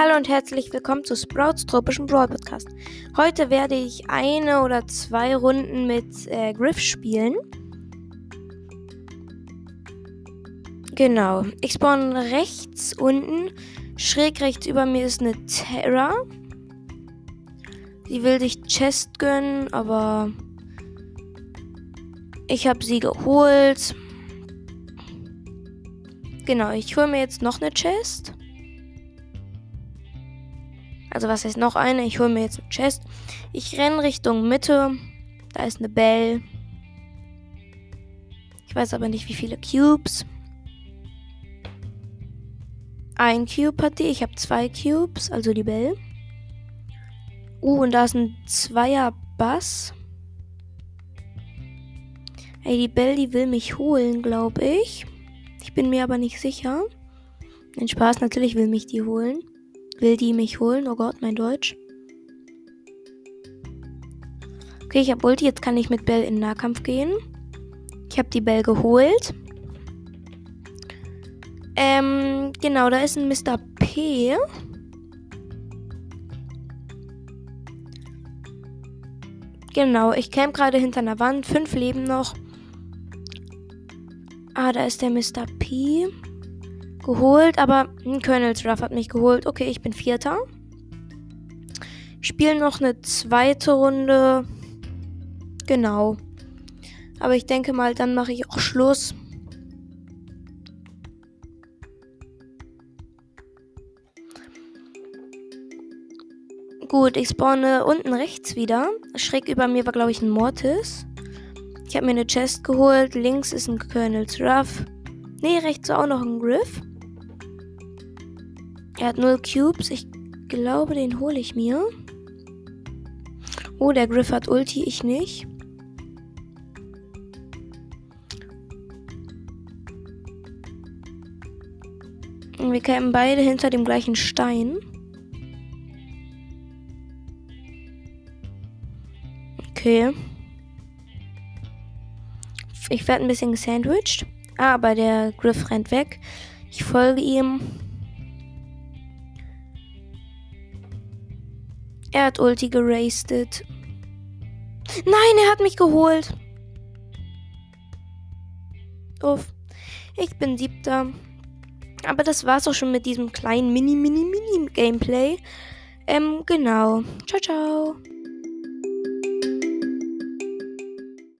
Hallo und herzlich willkommen zu Sprouts tropischen Brawl Podcast. Heute werde ich eine oder zwei Runden mit äh, Griff spielen. Genau. Ich spawn rechts unten. Schräg rechts über mir ist eine Terra. Sie will sich Chest gönnen, aber ich habe sie geholt. Genau, ich hole mir jetzt noch eine Chest. Also was heißt noch eine? Ich hole mir jetzt eine Chest. Ich renne Richtung Mitte. Da ist eine Bell. Ich weiß aber nicht, wie viele Cubes. Ein Cube hat die. Ich habe zwei Cubes, also die Bell. Uh, und da ist ein Zweier-Bass. Ey, die Bell, die will mich holen, glaube ich. Ich bin mir aber nicht sicher. Ein Spaß, natürlich will mich die holen. Will die mich holen? Oh Gott, mein Deutsch. Okay, ich habe Ulti. Jetzt kann ich mit Bell in Nahkampf gehen. Ich habe die Bell geholt. Ähm, genau, da ist ein Mr. P. Genau, ich käme gerade hinter einer Wand. Fünf Leben noch. Ah, da ist der Mr. P. Geholt, aber ein Colonel's Ruff hat mich geholt. Okay, ich bin Vierter. Spielen noch eine zweite Runde. Genau. Aber ich denke mal, dann mache ich auch Schluss. Gut, ich spawne unten rechts wieder. Schräg über mir war, glaube ich, ein Mortis. Ich habe mir eine Chest geholt. Links ist ein Colonel's Ruff. Ne, rechts auch noch ein Griff. Er hat null Cubes. Ich glaube, den hole ich mir. Oh, der Griff hat Ulti, ich nicht. Wir kämen beide hinter dem gleichen Stein. Okay. Ich werde ein bisschen gesandwiched. Aber der Griff rennt weg. Ich folge ihm. Er hat Ulti gerastet. Nein, er hat mich geholt. Uff. Ich bin siebter. Aber das war's auch schon mit diesem kleinen Mini-Mini-Mini-Gameplay. Ähm, genau. Ciao, ciao.